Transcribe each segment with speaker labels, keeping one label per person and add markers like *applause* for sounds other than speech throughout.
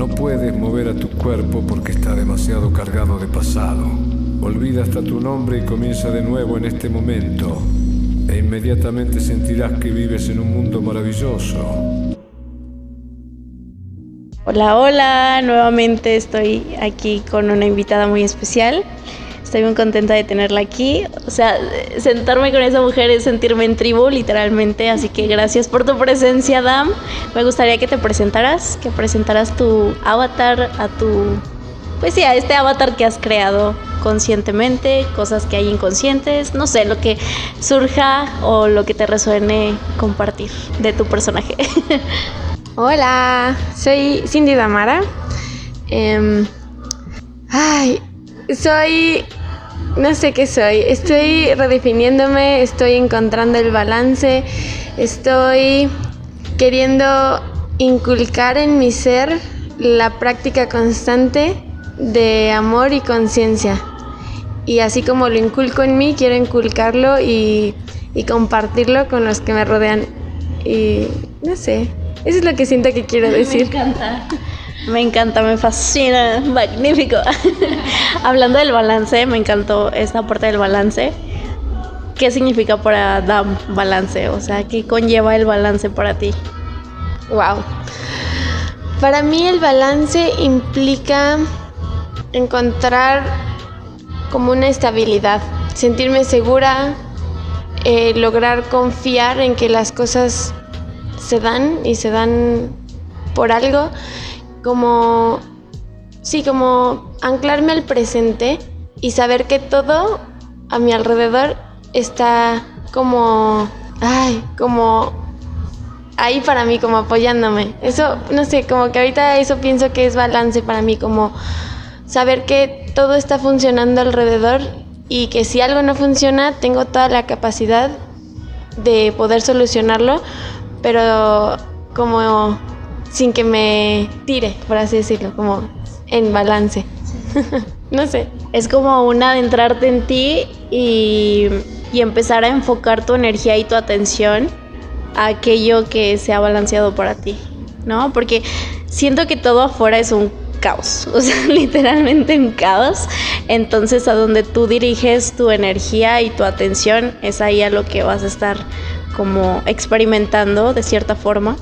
Speaker 1: No puedes mover a tu cuerpo porque está demasiado cargado de pasado. Olvida hasta tu nombre y comienza de nuevo en este momento. E inmediatamente sentirás que vives en un mundo maravilloso.
Speaker 2: Hola, hola, nuevamente estoy aquí con una invitada muy especial. Estoy muy contenta de tenerla aquí. O sea, sentarme con esa mujer es sentirme en tribu, literalmente. Así que gracias por tu presencia, Dam. Me gustaría que te presentaras, que presentaras tu avatar a tu. Pues sí, a este avatar que has creado conscientemente, cosas que hay inconscientes, no sé, lo que surja o lo que te resuene compartir de tu personaje. *laughs*
Speaker 3: Hola, soy Cindy Damara. Em, ay, soy no sé qué soy. Estoy redefiniéndome, estoy encontrando el balance, estoy queriendo inculcar en mi ser la práctica constante de amor y conciencia. Y así como lo inculco en mí, quiero inculcarlo y, y, compartirlo con los que me rodean. Y no sé, eso es lo que siento que quiero *laughs* decir.
Speaker 2: Me encanta. Me encanta, me fascina, magnífico. *laughs* Hablando del balance, me encantó esta parte del balance. ¿Qué significa para Dam balance? O sea, ¿qué conlleva el balance para ti?
Speaker 3: Wow. Para mí el balance implica encontrar como una estabilidad, sentirme segura, eh, lograr confiar en que las cosas se dan y se dan por algo como, sí, como anclarme al presente y saber que todo a mi alrededor está como, ay, como ahí para mí, como apoyándome. Eso, no sé, como que ahorita eso pienso que es balance para mí, como saber que todo está funcionando alrededor y que si algo no funciona, tengo toda la capacidad de poder solucionarlo, pero como sin que me tire, por así decirlo, como en balance. *laughs* no sé.
Speaker 2: Es como un adentrarte en ti y, y, empezar a enfocar tu energía y tu atención a aquello que se ha balanceado para ti, ¿no? Porque siento que todo afuera es un caos, *laughs* o sea, *laughs* literalmente un caos. Entonces a donde tú diriges tu energía y tu atención es ahí a lo que vas a estar como experimentando de cierta forma.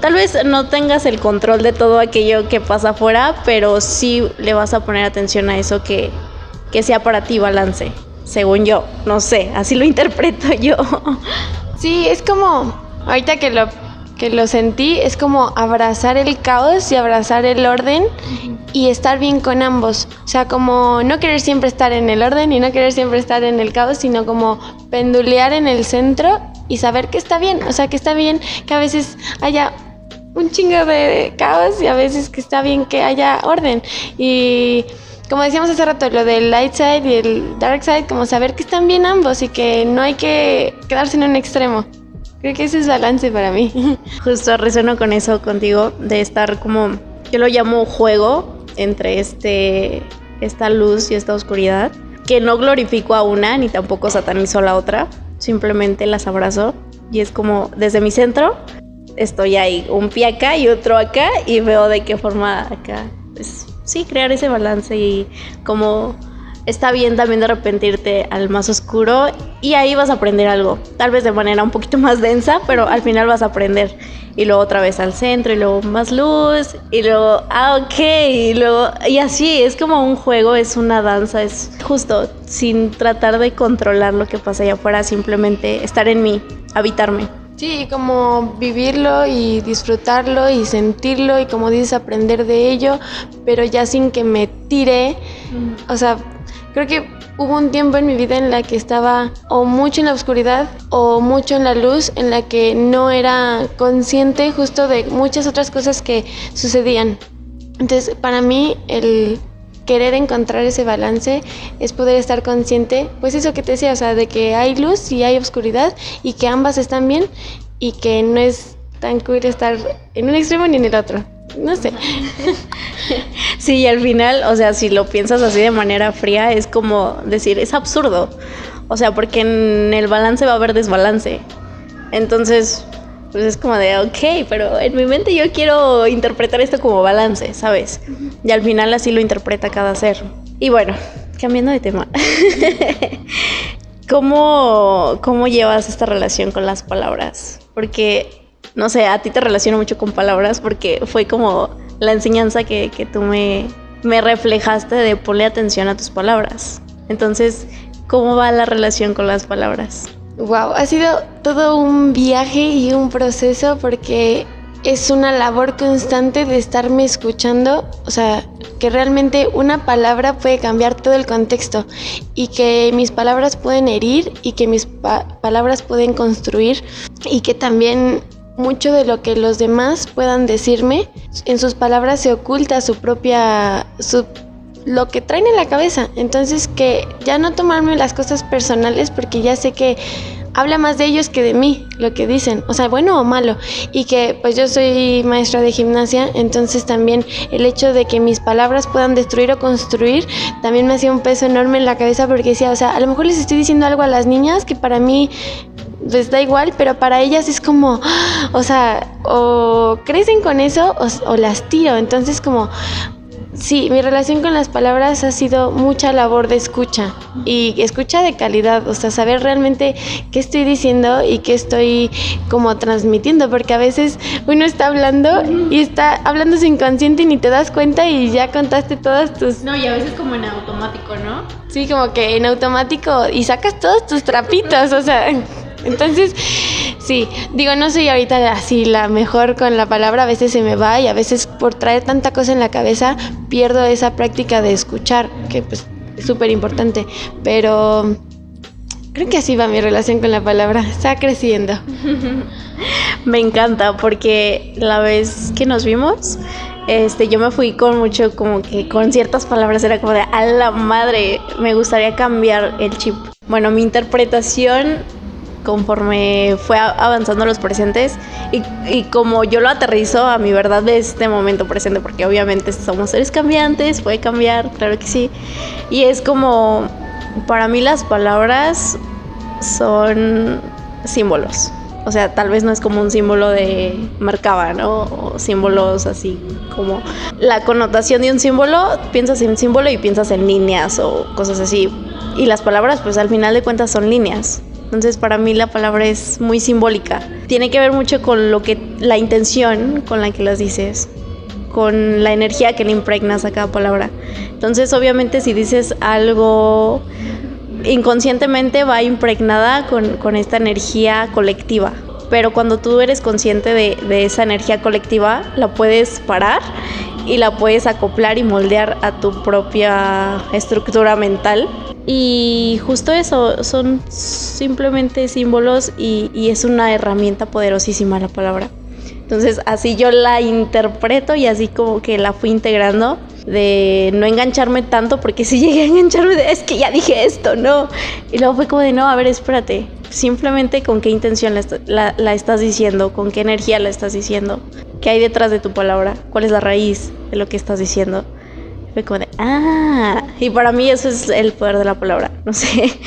Speaker 2: Tal vez no tengas el control de todo aquello que pasa afuera, pero sí le vas a poner atención a eso que, que sea para ti balance, según yo. No sé, así lo *laughs* interpreto yo.
Speaker 3: Sí, es como, ahorita que lo, que lo sentí, es como abrazar el caos y abrazar el orden y estar bien con ambos. O sea, como no querer siempre estar en el orden y no querer siempre estar en el caos, sino como pendulear en el centro y saber que está bien. O sea, que está bien que a veces haya un chingo de caos y a veces que está bien que haya orden. Y como decíamos hace rato, lo del light side y el dark side, como saber que están bien ambos y que no hay que quedarse en un extremo. Creo que ese es balance para mí. *laughs*
Speaker 2: Justo resueno con eso contigo, de estar como, yo lo llamo juego entre este, esta luz y esta oscuridad, que no glorifico a una ni tampoco satanizo a la otra, simplemente las abrazo y es como desde mi centro estoy ahí, un pie acá y otro acá y veo de qué forma acá, pues sí, crear ese balance y como está bien también de arrepentirte al más oscuro y ahí vas a aprender algo, tal vez de manera un poquito más densa, pero al final vas a aprender y luego otra vez al centro y luego más luz y luego, ah, ok, y luego, y así, es como un juego, es una danza, es justo sin tratar de controlar lo que pasa allá afuera, simplemente estar en mí, habitarme.
Speaker 3: Sí, como vivirlo y disfrutarlo y sentirlo y como dices, aprender de ello, pero ya sin que me tire. O sea, creo que hubo un tiempo en mi vida en la que estaba o mucho en la oscuridad o mucho en la luz, en la que no era consciente justo de muchas otras cosas que sucedían. Entonces, para mí, el querer encontrar ese balance es poder estar consciente, pues eso que te decía, o sea, de que hay luz y hay oscuridad y que ambas están bien y que no es tan cool estar en un extremo ni en el otro. No sé.
Speaker 2: Sí, y al final, o sea, si lo piensas así de manera fría, es como decir, es absurdo. O sea, porque en el balance va a haber desbalance. Entonces, pues es como de, ok, pero en mi mente yo quiero interpretar esto como balance, ¿sabes? Y al final así lo interpreta cada ser. Y bueno, cambiando de tema. *laughs* ¿Cómo, ¿Cómo llevas esta relación con las palabras? Porque, no sé, a ti te relaciono mucho con palabras porque fue como la enseñanza que, que tú me, me reflejaste de ponerle atención a tus palabras. Entonces, ¿cómo va la relación con las palabras?
Speaker 3: Wow, ha sido todo un viaje y un proceso porque es una labor constante de estarme escuchando, o sea, que realmente una palabra puede cambiar todo el contexto y que mis palabras pueden herir y que mis palabras pueden construir y que también mucho de lo que los demás puedan decirme, en sus palabras se oculta su propia, su, lo que traen en la cabeza. Entonces que ya no tomarme las cosas personales porque ya sé que habla más de ellos que de mí, lo que dicen, o sea, bueno o malo. Y que pues yo soy maestra de gimnasia, entonces también el hecho de que mis palabras puedan destruir o construir, también me hacía un peso enorme en la cabeza porque decía, o sea, a lo mejor les estoy diciendo algo a las niñas que para mí les da igual, pero para ellas es como, *gasps* o sea, o crecen con eso o, las tiro. Entonces como, sí, mi relación con las palabras ha sido mucha labor de escucha y escucha de calidad, o sea, saber realmente qué estoy diciendo y qué estoy como transmitiendo, porque a veces uno está hablando y está hablando sin inconsciente y ni te das cuenta y ya contaste todas tus...
Speaker 2: No, y a veces como en automático, ¿no?
Speaker 3: Sí, como que en automático y sacas todos tus trapitos, o sea... Entonces, sí, digo, no soy ahorita así la mejor con la palabra, a veces se me va y a veces por traer tanta cosa en la cabeza pierdo esa práctica de escuchar, que pues es súper importante, pero creo que así va mi relación con la palabra, está creciendo. *laughs*
Speaker 2: me encanta porque la vez que nos vimos, este, yo me fui con mucho, como que con ciertas palabras era como de, a la madre, me gustaría cambiar el chip. Bueno, mi interpretación conforme fue avanzando los presentes y, como yo lo aterrizo a mi verdad de este momento presente, porque obviamente somos seres cambiantes, puede cambiar, claro que sí. Y es como, para mí las palabras son símbolos. O sea, tal vez no es como un símbolo de Merkaba, ¿no? O símbolos así como la connotación de un símbolo, piensas en símbolo y piensas en líneas o cosas así. Y las palabras, pues al final de cuentas son líneas. Entonces para mí la palabra es muy simbólica. Tiene que ver mucho con lo que la intención con la que las dices, con la energía que le impregnas a cada palabra. Entonces obviamente si dices algo inconscientemente va impregnada con, esta energía colectiva. Pero cuando tú eres consciente de, de esa energía colectiva, la puedes parar y la puedes acoplar y moldear a tu propia estructura mental y justo eso, son simplemente símbolos y, es una herramienta poderosísima la palabra. Entonces así yo la interpreto y así como que la fui integrando de no engancharme tanto porque si *laughs* llegué a engancharme de, es que ya dije esto, no. Y luego fue como de no, a ver, espérate, simplemente con qué intención la, la estás diciendo, con qué energía la estás diciendo, qué hay detrás de tu palabra, cuál es la raíz de lo que estás diciendo. Fue ah, y para mí eso es el poder de la palabra, no sé. *laughs*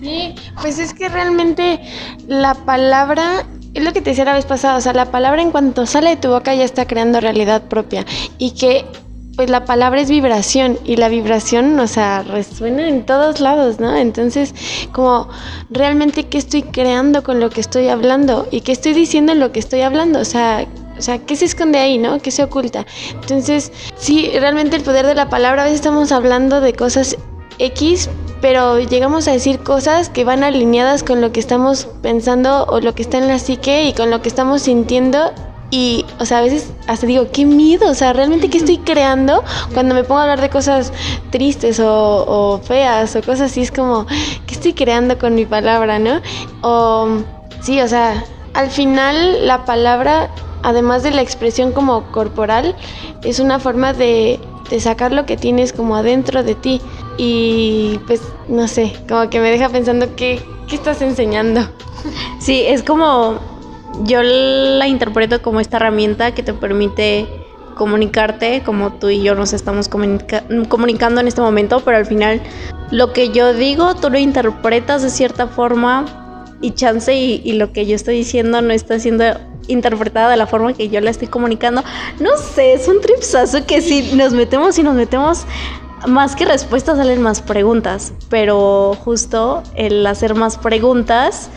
Speaker 3: Sí, pues es que realmente la palabra, es lo que te decía la vez pasada, o sea, la palabra en cuanto sale de tu boca ya está creando realidad propia y que pues la palabra es vibración y la vibración, o sea, resuena en todos lados, ¿no? Entonces, como realmente qué estoy creando con lo que estoy hablando y qué estoy diciendo en lo que estoy hablando, o sea, o sea, ¿qué se esconde ahí, no? ¿Qué se oculta? Entonces, sí, realmente el poder de la palabra, a veces estamos hablando de cosas X, pero llegamos a decir cosas que van alineadas con lo que estamos pensando o lo que está en la psique y con lo que estamos sintiendo. Y, o sea, a veces hasta digo, qué miedo, o sea, realmente qué estoy creando cuando me pongo a hablar de cosas tristes o, o feas o cosas así, es como, ¿qué estoy creando con mi palabra, no? O, sí, o sea, al final la palabra además de la expresión como corporal, es una forma de, sacar lo que tienes como adentro de ti. Y pues, no sé, como que me deja pensando qué, qué estás enseñando. *laughs*
Speaker 2: Sí, es como, yo la interpreto como esta herramienta que te permite comunicarte como tú y yo nos estamos comunicando en este momento, pero al final lo que yo digo tú lo interpretas de cierta forma y chance y, lo que yo estoy diciendo no está siendo interpretada de la forma que yo la estoy comunicando. No sé, es un tripsazo que si nos metemos y nos metemos, más que respuestas salen más preguntas, pero justo el hacer más preguntas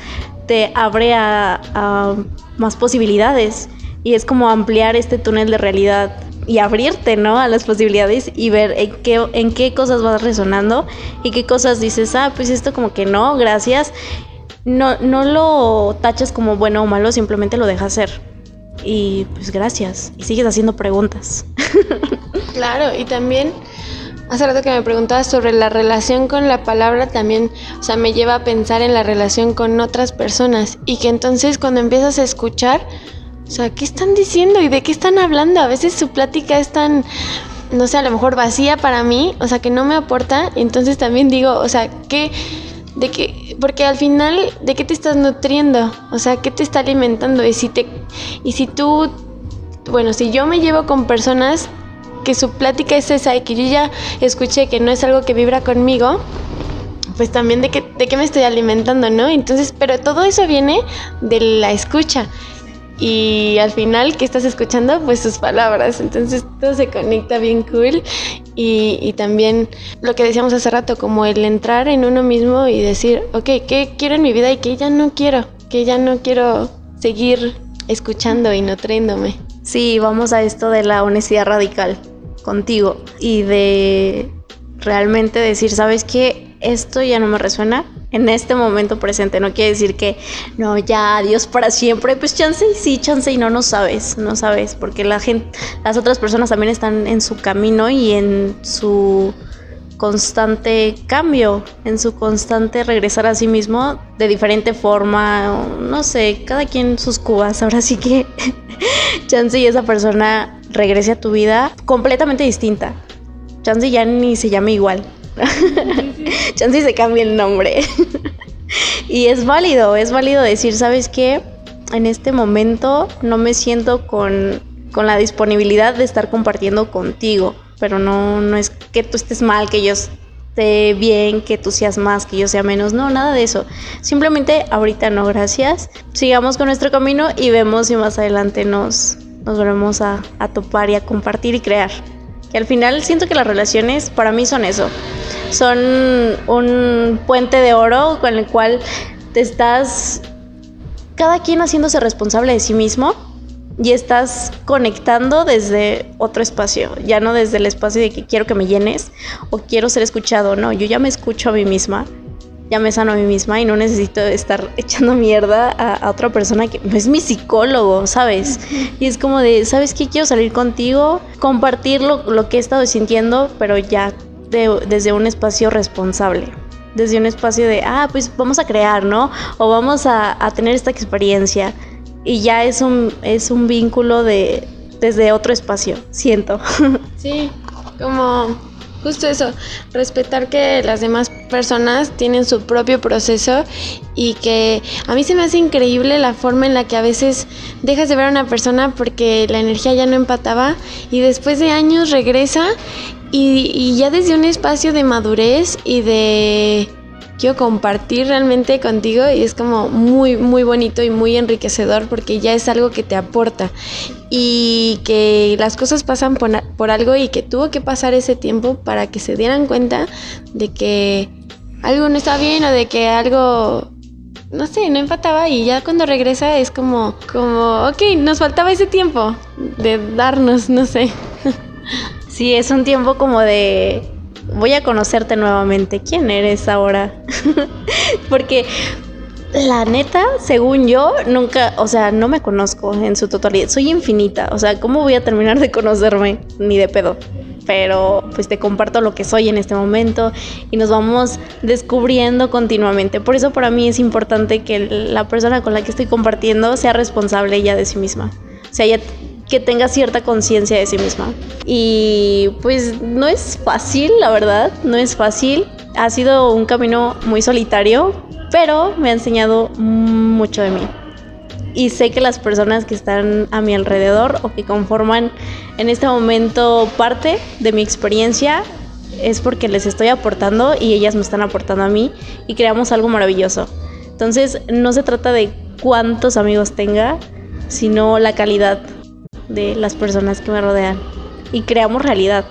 Speaker 2: te abre a más posibilidades y es como ampliar este túnel de realidad y abrirte, ¿no? A las posibilidades y ver en qué, en qué cosas vas resonando y qué cosas dices, ah, pues esto como que no, gracias. No, no lo tachas como bueno o malo, simplemente lo dejas ser. Y pues gracias. Y sigues haciendo preguntas. *laughs*
Speaker 3: Claro, y también hace rato que me preguntabas sobre la relación con la palabra, también, o sea, me lleva a pensar en la relación con otras personas. Y que entonces cuando empiezas a escuchar, o sea, ¿qué están diciendo y de qué están hablando? A veces su plática es tan, no sé, a lo mejor vacía para mí, o sea, que no me aporta. Entonces también digo, o sea, ¿qué, de qué, porque al final, ¿de qué te estás nutriendo? O sea, ¿qué te está alimentando? Y si te, y si tú, bueno, si yo me llevo con personas que su plática es esa y que yo ya escuché que no es algo que vibra conmigo, pues también de qué, de qué me estoy alimentando, ¿no? Entonces, pero todo eso viene de la escucha y al final que estás escuchando pues sus palabras. Entonces todo se conecta bien cool. Y, también lo que decíamos hace rato como el entrar en uno mismo y decir ok qué quiero en mi vida y qué ya no quiero que ya no quiero seguir escuchando y nutriéndome
Speaker 2: sí vamos a esto de la honestidad radical contigo y de realmente decir sabes qué esto ya no me resuena en este momento presente. No quiere decir que no, ya, adiós para siempre. Pues chance sí, chance no, no sabes, no sabes, porque la gente, las otras personas también están en su camino y en su constante cambio, en su constante regresar a sí mismo de diferente forma, no sé, cada quien sus cubas, *laughs* ahora sí que *laughs* chance esa persona regrese a tu vida completamente distinta. Chance ya ni se llame igual, *laughs* Chance se cambia el nombre. *laughs* y es válido, es válido decir, ¿sabes qué? En este momento no me siento con, con la disponibilidad de estar compartiendo contigo. Pero no, no es que tú estés mal, que yo esté bien, que tú seas más, que yo sea menos. No, nada de eso. Simplemente ahorita no, gracias. Sigamos con nuestro camino y vemos si más adelante nos, nos volvemos a, a topar y a compartir y crear. Que al final siento que las relaciones para mí son eso. Son un puente de oro con el cual te estás cada quien haciéndose responsable de sí mismo y estás conectando desde otro espacio, ya no desde el espacio de que quiero que me llenes o quiero ser escuchado, no, yo ya me escucho a mí misma ya me sano a mí misma y no necesito estar *laughs* echando mierda a, otra persona que es mi psicólogo, ¿sabes? Y es como de, ¿sabes qué? Quiero salir contigo, compartir lo, que he estado sintiendo, pero ya desde un espacio responsable. Desde un espacio de, ah, pues vamos a crear, ¿no? O vamos a, a tener esta experiencia. Y ya es un, es un vínculo de, desde otro espacio, siento. *laughs*
Speaker 3: Sí, como Justo eso, respetar que las demás personas tienen su propio proceso y que a mí se me hace increíble la forma en la que a veces dejas de ver a una persona porque la energía ya no empataba y después de años regresa y, ya desde un espacio de madurez y de quiero compartir realmente contigo y es como muy, muy bonito y muy enriquecedor porque ya es algo que te aporta y que las cosas pasan por, algo y que tuvo que pasar ese tiempo para que se dieran cuenta de que algo no está bien o de que algo no sé, no empataba y ya cuando regresa es como, como, ok, nos faltaba ese tiempo de darnos, no sé. *laughs*
Speaker 2: Sí, es un tiempo como de voy a conocerte nuevamente. ¿Quién eres ahora? *laughs* Porque la neta, según yo, nunca, o sea, no me conozco en su totalidad. Soy infinita. O sea, ¿cómo voy a terminar de conocerme? Ni de pedo. Pero pues te comparto lo que soy en este momento y nos vamos descubriendo continuamente. Por eso para mí es importante que la persona con la que estoy compartiendo sea responsable ya de sí misma. O sea, ella que tenga cierta conciencia de sí misma. Y pues no es fácil, la verdad, no es fácil. Ha sido un camino muy solitario, pero me ha enseñado mucho de mí. Y sé que las personas que están a mi alrededor o que conforman en este momento parte de mi experiencia es porque les estoy aportando y ellas me están aportando a mí y creamos algo maravilloso. Entonces, no se trata de cuántos amigos tenga, sino la calidad de las personas que me rodean. Y creamos realidad.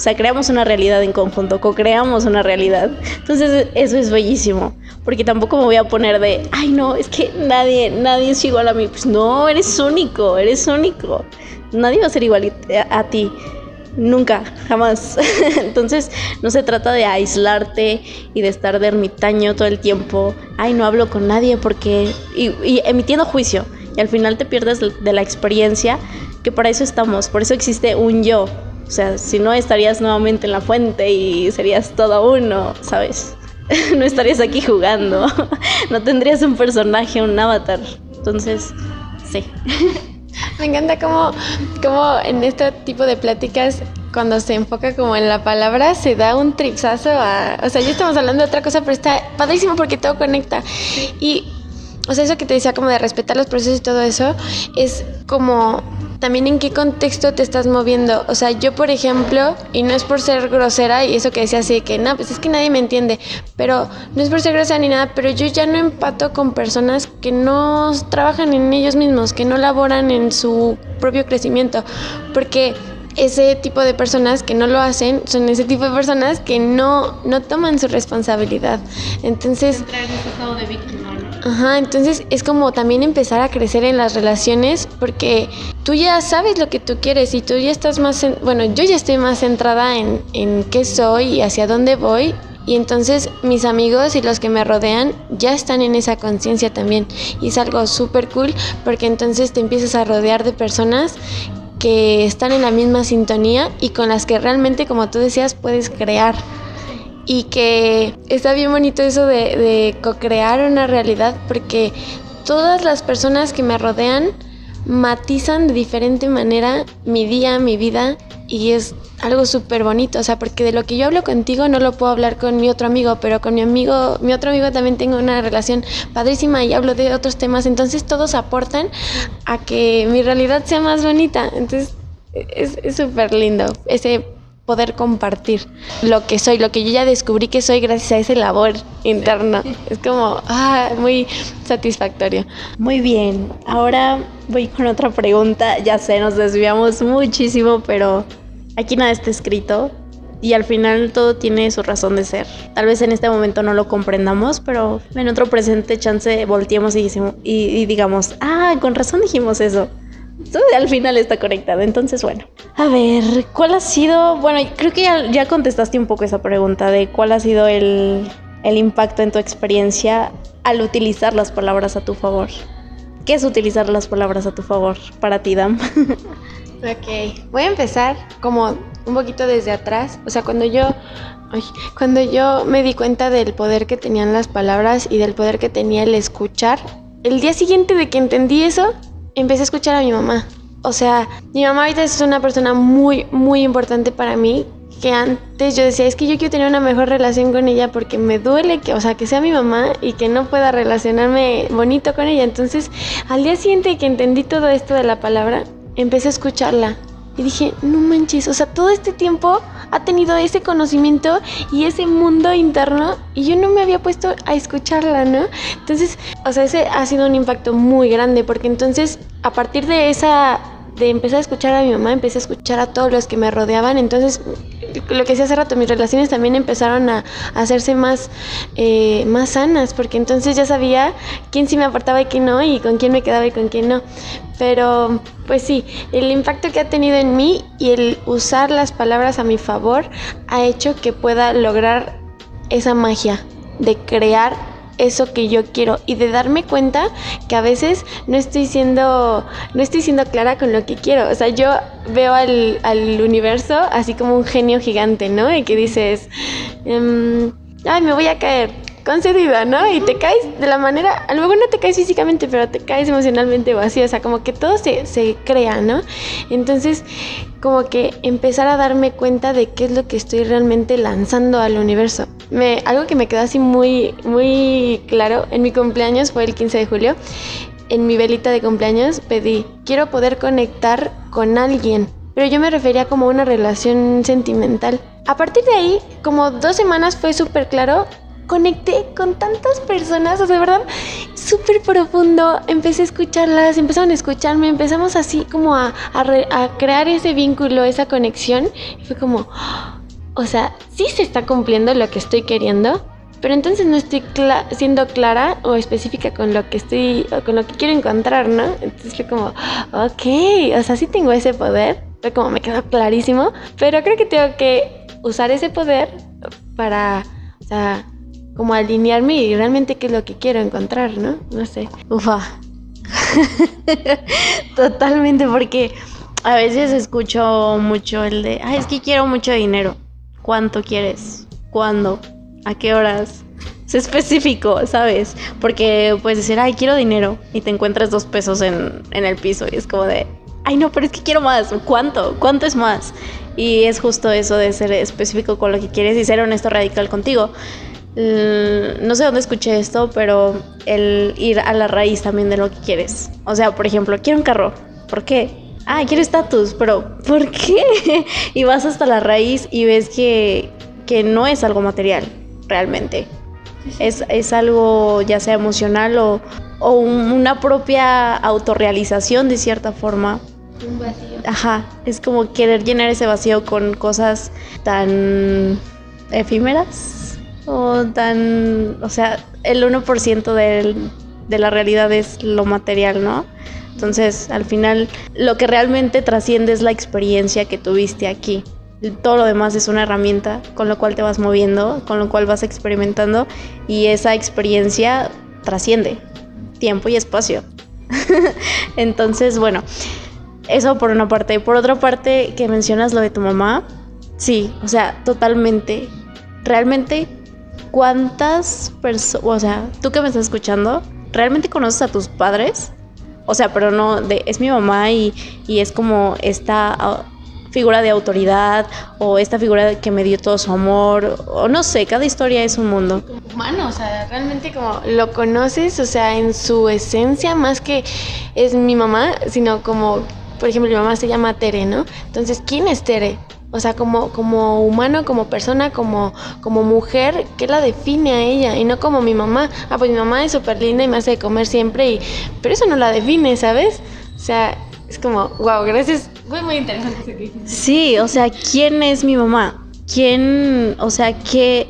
Speaker 2: O sea, creamos una realidad en conjunto, co-creamos una realidad. Entonces, eso es bellísimo. Porque tampoco me voy a poner de, ay, no, es que nadie, nadie es igual a mí. Pues no, eres único, eres único. Nadie va a ser igual a, ti. Nunca, jamás. *laughs* Entonces no se trata de aislarte y de estar de ermitaño todo el tiempo. Ay, no hablo con nadie porque... Y, emitiendo juicio. Y al final te pierdes de la experiencia, que para eso estamos. Por eso existe un yo. O sea, si no estarías nuevamente en la fuente y serías todo uno, ¿sabes? *laughs* no estarías aquí jugando. *laughs* no tendrías un personaje, un avatar. Entonces, sí. *laughs*
Speaker 3: Me encanta cómo, cómo en este tipo de pláticas cuando se enfoca como en la palabra, se da un tripsazo a... O sea, ya estamos hablando de otra cosa, pero está padrísimo porque todo conecta. Y, o sea, eso que te decía como de respetar los procesos y todo eso, es como también en qué contexto te estás moviendo. O sea, yo, por ejemplo, y no es por ser grosera, y eso que decía así, que no, pues es que nadie me entiende, pero no es por ser grosera ni nada, pero yo ya no empato con personas que no trabajan en ellos mismos, que no laboran en su propio crecimiento, porque ese tipo de personas que no lo hacen son ese tipo de personas que no, no toman su responsabilidad. Entonces... de víctima, Ajá, entonces es como también empezar a crecer en las relaciones porque tú ya sabes lo que tú quieres y tú ya estás más, bueno, yo ya estoy más centrada en, en qué soy y hacia dónde voy y entonces mis amigos y los que me rodean ya están en esa conciencia también. Y es algo súper cool porque entonces te empiezas a rodear de personas que están en la misma sintonía y con las que realmente, como tú decías, puedes crear y que está bien bonito eso de, co-crear una realidad porque todas las personas que me rodean matizan de diferente manera mi día, mi vida y es algo súper bonito, o sea, porque de lo que yo hablo contigo no lo puedo hablar con mi otro amigo, pero con mi amigo, mi otro amigo también tengo una relación padrísima y hablo de otros temas, entonces todos aportan a que mi realidad sea más bonita, entonces es súper lindo ese poder compartir lo que soy, lo que yo ya descubrí que soy gracias a ese labor interno. Es como ah, muy satisfactorio.
Speaker 2: Muy bien, ahora voy con otra pregunta. Ya sé, nos desviamos muchísimo, pero aquí nada está escrito. Y al final todo tiene su razón de ser. Tal vez en este momento no lo comprendamos, pero en otro presente chance volteemos y, y, y digamos, ah, con razón dijimos eso. Todo al final está conectado. Entonces, bueno. A ver, ¿cuál ha sido? Bueno, creo que ya, contestaste un poco esa pregunta de cuál ha sido el, el impacto en tu experiencia al utilizar las palabras a tu favor. ¿Qué es utilizar las palabras a tu favor para ti, Dam? *laughs*
Speaker 3: ok, voy a empezar como un poquito desde atrás. O sea, cuando yo, cuando yo me di cuenta del poder que tenían las palabras y del poder que tenía el escuchar, el día siguiente de que entendí eso, empecé a escuchar a mi mamá. O sea, mi mamá ahorita es una persona muy, muy importante para mí. Que antes yo decía, es que yo quiero tener una mejor relación con ella porque me duele que, o sea, que sea mi mamá y que no pueda relacionarme bonito con ella. Entonces, al día siguiente que entendí todo esto de la palabra, empecé a escucharla. Y dije, no manches, o sea, todo este tiempo ha tenido ese conocimiento y ese mundo interno y yo no me había puesto a escucharla, ¿no? Entonces, o sea, ese ha sido un impacto muy grande porque entonces a partir de esa de empezar a escuchar a mi mamá, empecé a escuchar a todos los que me rodeaban, entonces lo que decía hace rato, mis relaciones también empezaron a, hacerse más, eh, más sanas, porque entonces ya sabía quién sí me aportaba y quién no, y con quién me quedaba y con quién no. Pero pues sí, el impacto que ha tenido en mí y el usar las palabras a mi favor ha hecho que pueda lograr esa magia de crear eso que yo quiero y de darme cuenta que a veces no estoy siendo no estoy siendo clara con lo que quiero. O sea, yo veo al, al universo así como un genio gigante, ¿no? Y que dices, em, ay, me voy a caer concedida, ¿no? Y te caes de la manera, a lo mejor no te caes físicamente, pero te caes emocionalmente así, o sea, como que todo se, se crea, ¿no? Entonces, como que empezar a darme cuenta de qué es lo que estoy realmente lanzando al universo. Me, algo que me quedó así muy, muy claro en mi cumpleaños fue el 15 de julio. En mi velita de cumpleaños pedí, quiero poder conectar con alguien, pero yo me refería como una relación sentimental. A partir de ahí, como dos semanas fue súper claro conecté con tantas personas, o sea, de verdad, súper profundo. Empecé a escucharlas, empezaron a escucharme, empezamos así como a, crear ese vínculo, esa conexión. Y fue como, o sea, sí se está cumpliendo lo que estoy queriendo, pero entonces no estoy siendo clara o específica con lo que estoy, con lo que quiero encontrar, ¿no? Entonces fue como, ok, o sea, sí tengo ese poder, fue como me quedó clarísimo, pero creo que tengo que usar ese poder para, o sea, como alinearme y realmente qué es lo que quiero encontrar, ¿no? No sé.
Speaker 2: Ufa. *laughs* Totalmente, porque a veces escucho mucho el de, ay, es que quiero mucho dinero. ¿Cuánto quieres? ¿Cuándo? ¿A qué horas? Es específico, ¿sabes? Porque puedes decir, ay, quiero dinero y te encuentras dos pesos en, en el piso y es como de, ay, no, pero es que quiero más. ¿Cuánto? ¿Cuánto es más? Y es justo eso de ser específico con lo que quieres y ser honesto radical contigo. No sé dónde escuché esto, pero el ir a la raíz también de lo que quieres. O sea, por ejemplo, quiero un carro. ¿Por qué? Ah, quiero estatus, pero ¿por qué? *laughs* y vas hasta la raíz y ves que, que no es algo material, realmente. Es, es, algo ya sea emocional o, o una propia autorrealización de cierta forma.
Speaker 3: Un vacío.
Speaker 2: Ajá, es como querer llenar ese vacío con cosas tan efímeras o tan, o sea, el 1% de, de la realidad es lo material, ¿no? Entonces, al final, lo que realmente trasciende es la experiencia que tuviste aquí. Todo lo demás es una herramienta con lo cual te vas moviendo, con lo cual vas experimentando y esa experiencia trasciende tiempo y espacio. *laughs* Entonces, bueno, eso por una parte. Por otra parte, que mencionas lo de tu mamá, sí, o sea, totalmente. Realmente, ¿cuántas personas, o sea, tú que me estás escuchando, ¿realmente conoces a tus padres? O sea, pero no, de, es mi mamá y, y es como esta figura de autoridad o esta figura que me dio todo su amor o no sé, cada historia es un mundo.
Speaker 3: Humano, o sea, realmente como lo conoces, o sea, en su esencia más que es mi mamá, sino como por ejemplo, mi mamá se llama Tere, ¿no? Entonces, ¿quién es Tere? O sea, como, como humano, como persona, como, como mujer, ¿qué la define a ella? Y no como mi mamá. Ah, pues mi mamá es súper linda y me hace de comer siempre, y, pero eso no la define, ¿sabes? O sea, es como, wow, gracias. Fue muy interesante
Speaker 2: Sí, o sea, ¿quién es mi mamá? ¿Quién, o sea, qué...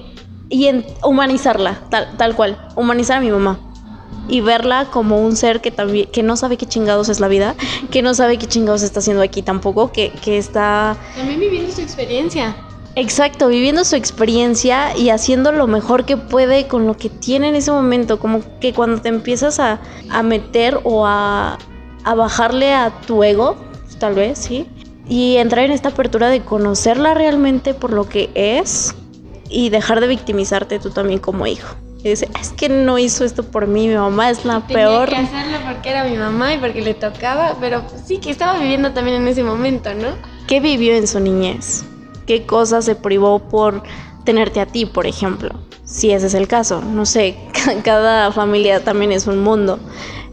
Speaker 2: Y humanizarla, tal, tal cual, humanizar a mi mamá y verla como un ser que también que no sabe qué chingados es la vida, que no sabe qué chingados está haciendo aquí tampoco, que, que está
Speaker 3: también viviendo su experiencia.
Speaker 2: Exacto, viviendo su experiencia y haciendo lo mejor que puede con lo que tiene en ese momento, como que cuando te empiezas a, a meter o a, a bajarle a tu ego, tal vez, ¿sí? Y entrar en esta apertura de conocerla realmente por lo que es y dejar de victimizarte tú también como hijo. Y dice, es que no hizo esto por mí, mi mamá es la peor.
Speaker 3: Tenía que hacerlo porque era mi mamá y porque le tocaba, pero sí que estaba viviendo también en ese momento, ¿no?
Speaker 2: ¿Qué vivió en su niñez? ¿Qué cosas se privó por tenerte a ti, por ejemplo? Si ese es el caso, no sé, *laughs* cada familia también es un mundo.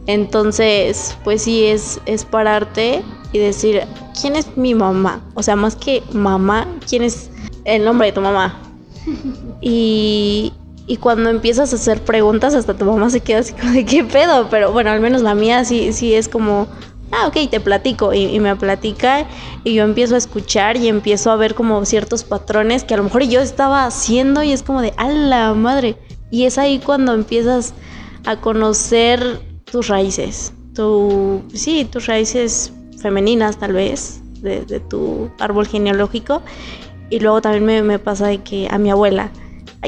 Speaker 2: Entonces, pues sí, es, es pararte y decir, ¿quién es mi mamá? O sea, más que mamá, ¿quién es el nombre de tu mamá? *laughs* Y, y cuando empiezas a hacer preguntas, hasta tu mamá se queda así como de qué pedo. Pero bueno, al menos la mía sí, sí es como, ah, ok, te platico. Y, me platica y yo empiezo a escuchar y empiezo a ver como ciertos patrones que a lo mejor yo estaba haciendo y es como de, a la madre. Y es ahí cuando empiezas a conocer tus raíces. Tu, sí, tus raíces femeninas tal vez, de, tu árbol genealógico. Y luego también me, me pasa de que a mi abuela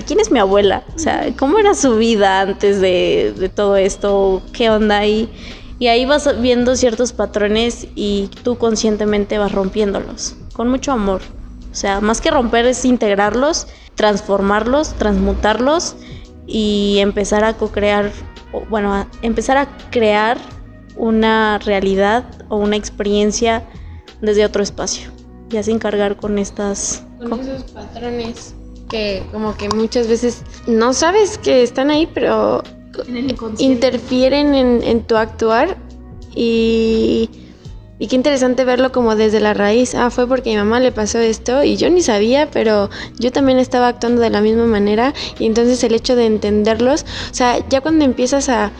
Speaker 2: ¿quién es mi abuela? O sea, ¿cómo era su vida antes de, todo esto? ¿Qué onda ahí? Y ahí vas viendo ciertos patrones y tú conscientemente vas rompiéndolos, con mucho amor. O sea, más que romper es integrarlos, transformarlos, transmutarlos y empezar a co-crear, bueno, a empezar a crear una realidad o una experiencia desde otro espacio. Y así encargar con estas...
Speaker 3: Con esos patrones que como que muchas veces no sabes que están ahí, pero interfieren en, tu actuar y y qué interesante verlo como desde la raíz. Ah, fue porque a mi mamá le pasó esto y yo ni sabía, pero yo también estaba actuando de la misma manera y entonces el hecho de entenderlos, o sea, ya cuando empiezas a...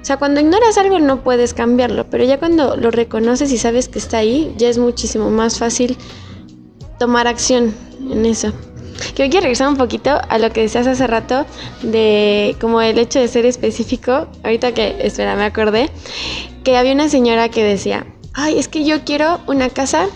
Speaker 3: O sea, cuando ignoras algo no puedes cambiarlo, pero ya cuando lo reconoces y sabes que está ahí, ya es muchísimo más fácil tomar acción en eso. Que quiero regresar un poquito a lo que decías hace rato de como el hecho de ser específico. Ahorita que, espera, me acordé que había una señora que decía, ay, es que yo quiero una casa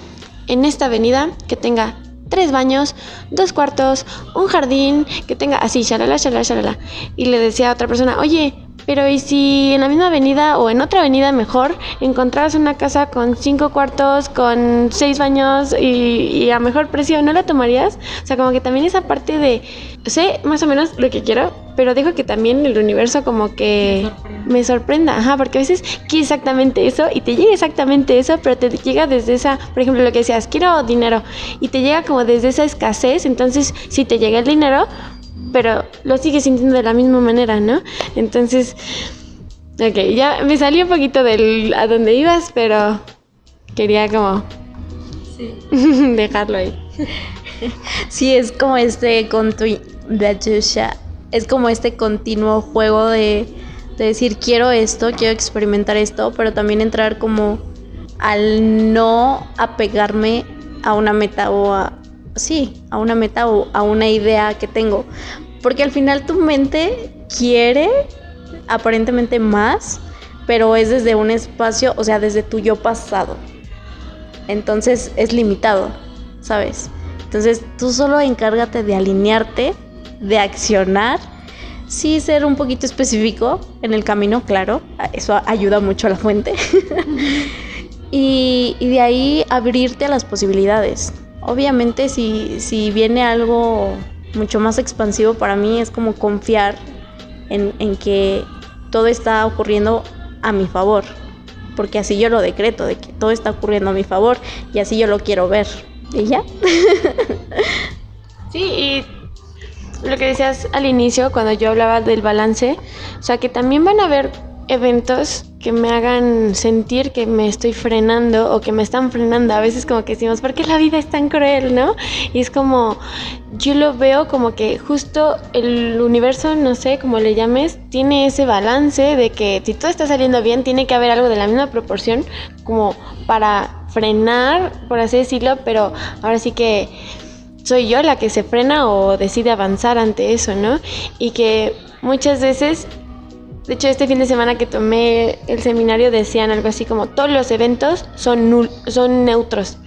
Speaker 3: en esta avenida que tenga tres baños, dos cuartos, un jardín, que tenga así, shalala, shalala, shalala. Y le decía a otra persona, oye, pero ¿y si en la misma avenida o en otra avenida mejor encontraras una casa con cinco cuartos, con seis baños y, a mejor precio, ¿no la tomarías? O sea, como que también esa parte de, sé más o menos lo que quiero, pero dejo que también el universo como que me sorprenda, ajá, porque a veces quiere exactamente eso y te llega exactamente eso, pero te llega desde esa, por ejemplo, lo que decías, quiero dinero y te llega como desde esa escasez, entonces si te llega el dinero, pero lo sigues sintiendo de la misma manera, ¿no? Entonces, ok, ya me salió un poquito del a dónde ibas, pero quería como *laughs* dejarlo ahí. *laughs*
Speaker 2: Sí, es como este con es como este continuo juego de, de decir quiero esto, quiero experimentar esto, pero también entrar como al no apegarme a una meta o a sí, a una meta o a una idea que tengo, porque al final tu mente quiere aparentemente más, pero es desde un espacio, o sea, desde tu yo pasado. Entonces es limitado, ¿sabes? Entonces tú solo encárgate de alinearte, de accionar, sí ser un poquito específico en el camino, claro, eso ayuda mucho a la fuente. *laughs* y, y, de ahí abrirte a las posibilidades. Obviamente si, si viene algo mucho más expansivo para mí es como confiar en, que todo está ocurriendo a mi favor, porque así yo lo decreto, de que todo está ocurriendo a mi favor y así yo lo quiero ver. ¿Y ya?
Speaker 3: sí, y lo que decías al inicio, cuando yo hablaba del balance, o sea, que también van a haber eventos que me hagan sentir que me estoy frenando o que me están frenando. A veces como que decimos, ¿por qué la vida es tan cruel, no? Y es como, yo lo veo como que justo el universo, no sé cómo le llames, tiene ese balance de que si todo está saliendo bien, tiene que haber algo de la misma proporción como para frenar, por así decirlo, pero ahora sí que soy yo la que se frena o decide avanzar ante eso, ¿no? Y que muchas veces de hecho, este fin de semana que tomé el seminario decían algo así como todos los eventos son, son neutros.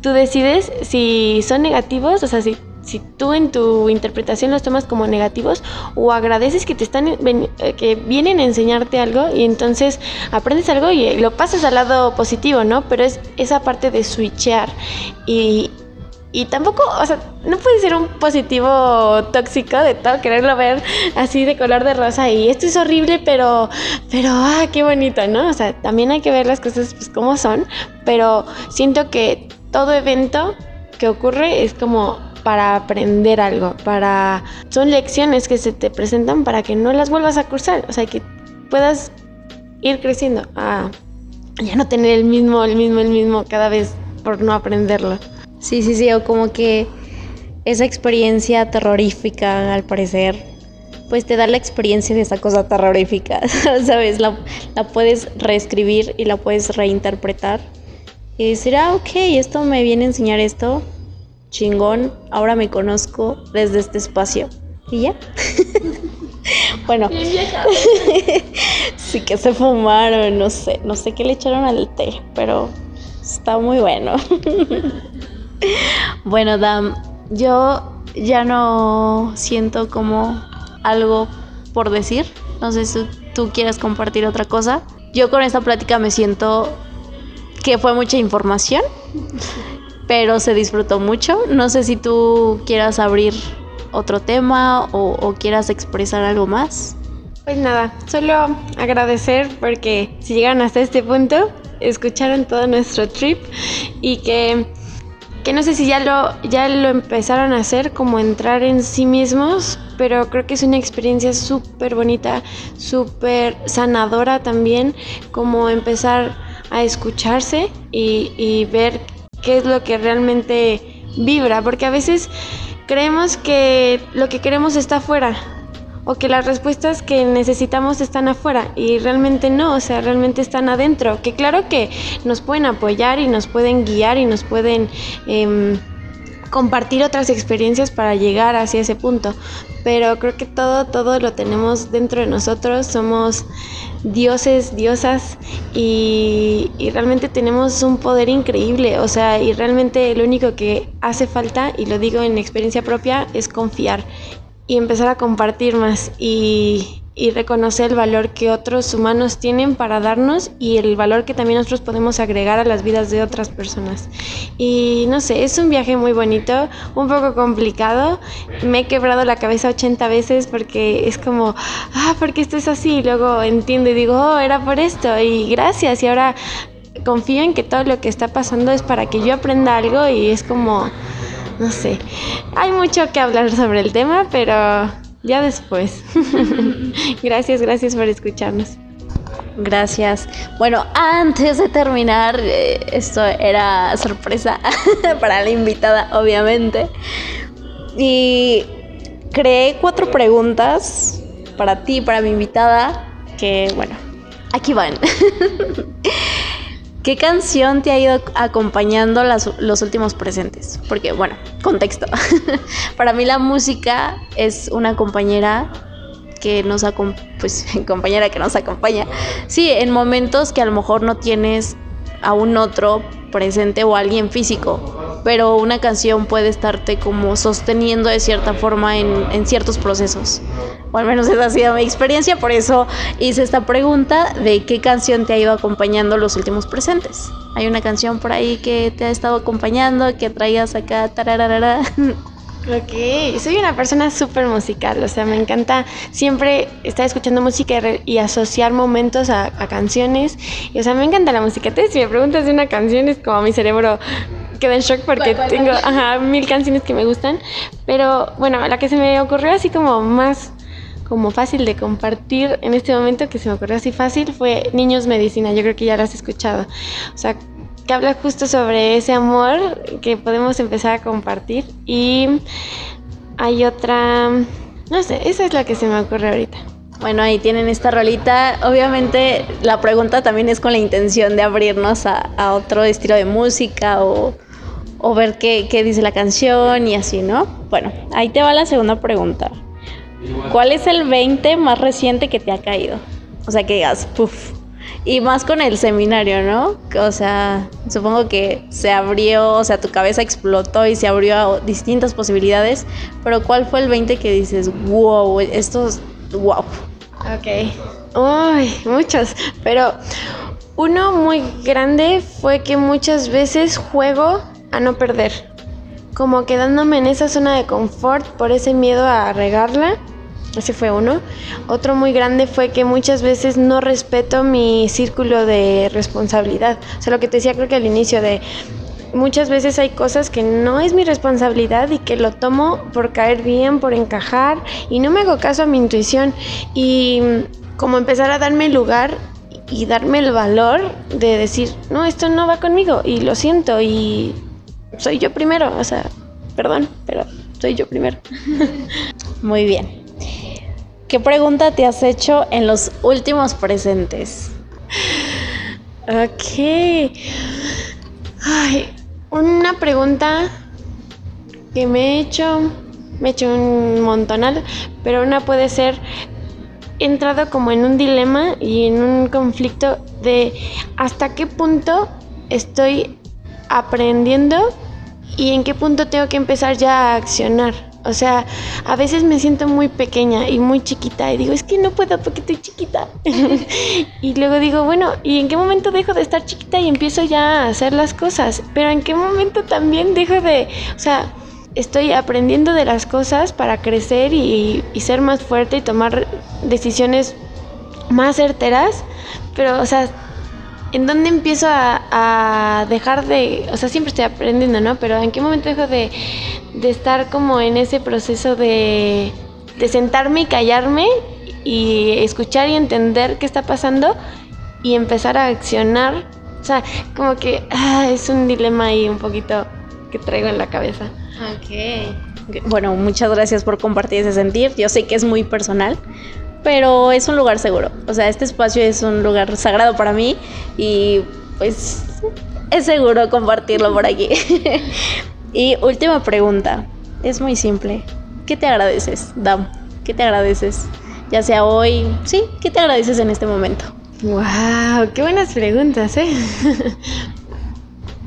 Speaker 3: Tú decides si son negativos, o sea, si, si tú en tu interpretación los tomas como negativos o agradeces que te están eh, que vienen a enseñarte algo y entonces aprendes algo y lo pasas al lado positivo, ¿no? Pero es esa parte de switchear y y tampoco, o sea, no puede ser un positivo tóxico de todo quererlo ver así de color de rosa y esto es horrible, pero, pero, ah, qué bonito, ¿no? O sea, también hay que ver las cosas pues como son, pero siento que todo evento que ocurre es como para aprender algo, para... Son lecciones que se te presentan para que no las vuelvas a cursar, o sea, que puedas ir creciendo a ya no tener el mismo, el mismo, el mismo cada vez por no aprenderlo.
Speaker 2: Sí, sí, sí, o como que esa experiencia terrorífica, al parecer, pues te da la experiencia de esa cosa terrorífica, *laughs* ¿sabes? La, puedes reescribir y la puedes reinterpretar y decir, ah, ok, esto me viene a enseñar esto, chingón, ahora me conozco desde este espacio. ¿Y ya? *laughs* bueno, *laughs* sí que se fumaron, no sé, no sé qué le echaron al té, pero está muy bueno. *laughs* Bueno, Dam, yo ya no siento como algo por decir. No sé si tú quieres compartir otra cosa. Yo con esta plática me siento que fue mucha información, pero se disfrutó mucho. No sé si tú quieras abrir otro tema o, quieras expresar algo más.
Speaker 3: Pues nada, solo agradecer porque si llegan hasta este punto, escucharon todo nuestro trip y que que no sé si ya lo, ya lo empezaron a hacer, como entrar en sí mismos, pero creo que es una experiencia súper bonita, súper sanadora también, como empezar a escucharse y, y ver qué es lo que realmente vibra, porque a veces creemos que lo que queremos está afuera o que las respuestas que necesitamos están afuera y realmente no, o sea, realmente están adentro, que claro que nos pueden apoyar y nos pueden guiar y nos pueden... Eh, compartir otras experiencias para llegar hacia ese punto. Pero creo que todo, todo lo tenemos dentro de nosotros, somos dioses, diosas y, y, realmente tenemos un poder increíble. O sea, y realmente lo único que hace falta, y lo digo en experiencia propia, es confiar y empezar a compartir más. Y, y reconocer el valor que otros humanos tienen para darnos y el valor que también nosotros podemos agregar a las vidas de otras personas. Y no sé, es un viaje muy bonito, un poco complicado. Me he quebrado la cabeza 80 veces porque es como, ah, ¿por qué esto es así? Y luego entiendo y digo, oh, era por esto y gracias. Y ahora confío en que todo lo que está pasando es para que yo aprenda algo y es como, no sé, hay mucho que hablar sobre el tema, pero ya después. *laughs* gracias, gracias por escucharnos.
Speaker 2: Gracias. Bueno, antes de terminar, eh, esto era sorpresa *laughs* para la invitada, obviamente. Y creé cuatro preguntas para ti, para mi invitada, que bueno, aquí van. *laughs* ¿Qué canción te ha ido acompañando los últimos presentes? Porque, bueno, contexto. *laughs* Para mí la música es una compañera que nos pues *laughs* compañera que nos acompaña. Sí, en momentos que a lo mejor no tienes a un otro presente o alguien físico, pero una canción puede estarte como sosteniendo de cierta forma en ciertos procesos o al menos esa ha sido mi experiencia, por eso hice esta pregunta de qué canción te ha ido acompañando los últimos presentes. ¿Hay una canción por ahí que te ha estado acompañando, que traigas acá, tararara?
Speaker 3: Ok, soy una persona súper musical, o sea, me encanta siempre estar escuchando música y, asociar momentos a, canciones. Y, o sea, me encanta la música. Entonces, si me preguntas de una canción, es como mi cerebro queda en shock porque tengo mil canciones que me gustan. Pero bueno, la que se me ocurrió así como más como fácil de compartir en este momento que se me ocurrió así fácil fue Niños Medicina. Yo creo que ya lo has escuchado. O sea, que habla justo sobre ese amor que podemos empezar a compartir. Y hay otra, no sé, esa es la que se me ocurre ahorita.
Speaker 2: Bueno, ahí tienen esta rolita. Obviamente la pregunta también es con la intención de abrirnos a, a otro estilo de música o, o ver qué, qué dice la canción y así, ¿no? Bueno, ahí te va la segunda pregunta. ¿Cuál es el 20 más reciente que te ha caído? O sea, que digas, puff. Y más con el seminario, ¿no? O sea, supongo que se abrió, o sea, tu cabeza explotó y se abrió a distintas posibilidades. Pero ¿cuál fue el 20 que dices, wow, esto es wow?
Speaker 3: Ok. Uy, muchos. Pero uno muy grande fue que muchas veces juego a no perder como quedándome en esa zona de confort por ese miedo a regarla. Ese fue uno. Otro muy grande fue que muchas veces no respeto mi círculo de responsabilidad. O sea, lo que te decía creo que al inicio de muchas veces hay cosas que no es mi responsabilidad y que lo tomo por caer bien, por encajar y no me hago caso a mi intuición y como empezar a darme lugar y darme el valor de decir, no, esto no va conmigo y lo siento y soy yo primero, o sea, perdón, pero soy yo primero. *laughs*
Speaker 2: Muy bien. ¿Qué pregunta te has hecho en los últimos presentes?
Speaker 3: Ok. Ay, una pregunta que me he hecho, me he hecho un montonal, pero una puede ser, he entrado como en un dilema y en un conflicto de hasta qué punto estoy aprendiendo y en qué punto tengo que empezar ya a accionar. O sea, a veces me siento muy pequeña y muy chiquita y digo, es que no puedo porque estoy chiquita. *laughs* y luego digo, bueno, ¿y en qué momento dejo de estar chiquita y empiezo ya a hacer las cosas? Pero en qué momento también dejo de, o sea, estoy aprendiendo de las cosas para crecer y, y ser más fuerte y tomar decisiones más certeras, pero, o sea, ¿en dónde empiezo a, dejar de, o sea, siempre estoy aprendiendo, ¿no? Pero ¿en qué momento dejo de, estar como en ese proceso de, de sentarme y callarme y escuchar y entender qué está pasando y empezar a accionar sea, como que ah, es un dilema ahí un poquito que traigo en la cabeza.
Speaker 2: Ok. Bueno, muchas gracias por compartir ese sentir. Yo sé que es muy personal, pero es un lugar seguro. O sea, este espacio es un lugar sagrado para mí y pues es seguro compartirlo por aquí. *laughs* y última pregunta, es muy simple. ¿Qué te agradeces, Dam? ¿Qué te agradeces? Ya sea hoy, sí, ¿qué te agradeces en este momento?
Speaker 3: Wow, qué buenas preguntas, ¿eh? *laughs*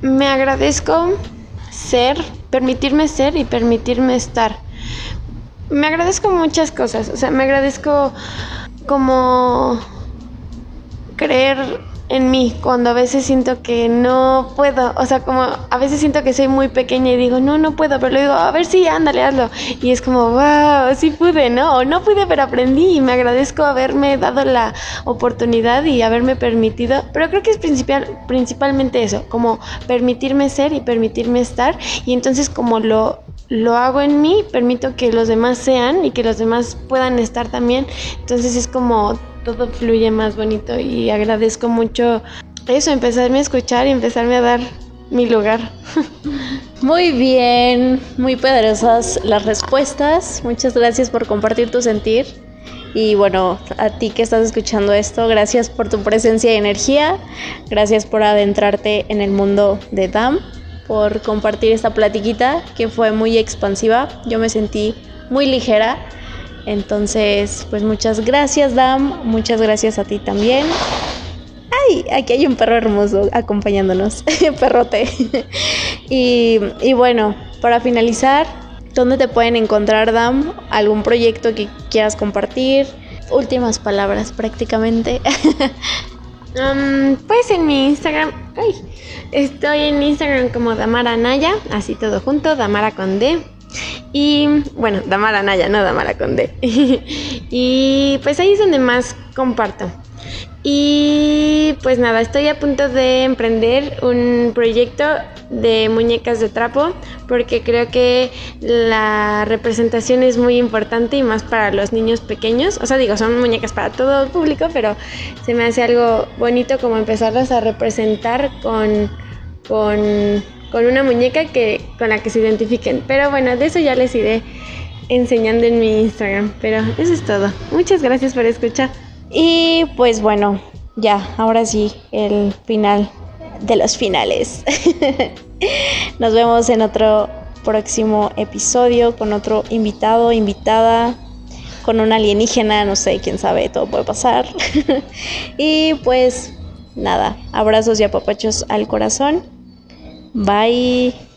Speaker 3: Me agradezco ser, permitirme ser y permitirme estar. Me agradezco muchas cosas, o sea, me agradezco como creer en mí cuando a veces siento que no puedo, o sea, como a veces siento que soy muy pequeña y digo, no, no puedo, pero le digo, a ver si, ándale, hazlo. Y es como, wow, sí pude, ¿no? O no pude, pero aprendí y me agradezco haberme dado la oportunidad y haberme permitido, pero creo que es principal, principalmente eso, como permitirme ser y permitirme estar y entonces como lo lo hago en mí, permito que los demás sean y que los demás puedan estar también. Entonces es como todo fluye más bonito y agradezco mucho eso, empezarme a escuchar y empezarme a dar mi lugar. *laughs*
Speaker 2: Muy bien, muy poderosas las respuestas. Muchas gracias por compartir tu sentir. Y bueno, a ti que estás escuchando esto, gracias por tu presencia y energía. Gracias por adentrarte en el mundo de DAM por compartir esta platiquita que fue muy expansiva. Yo me sentí muy ligera. Entonces, pues muchas gracias, Dam. Muchas gracias a ti también. ¡Ay! Aquí hay un perro hermoso acompañándonos. *laughs* Perrote. *laughs* y, y bueno, para finalizar, ¿dónde te pueden encontrar, Dam? ¿Algún proyecto que quieras compartir? Últimas palabras prácticamente. *laughs*
Speaker 3: pues en mi Instagram, estoy en Instagram como Damara Naya, así todo junto, Damara con D. Y bueno, Damara Naya, no Damara con D. *laughs* y pues ahí es donde más comparto. Y pues nada, estoy a punto de emprender un proyecto de muñecas de trapo porque creo que la representación es muy importante y más para los niños pequeños. O sea, digo, son muñecas para todo el público, pero se me hace algo bonito como empezarlas a representar con, con, con una muñeca que, con la que se identifiquen. Pero bueno, de eso ya les iré enseñando en mi Instagram. Pero eso es todo. Muchas gracias por escuchar.
Speaker 2: Y pues bueno, ya, ahora sí, el final de los finales. *laughs* Nos vemos en otro próximo episodio con otro invitado, invitada, con una alienígena, no sé, quién sabe, todo puede pasar. *laughs* y pues nada, abrazos y apapachos al corazón. Bye.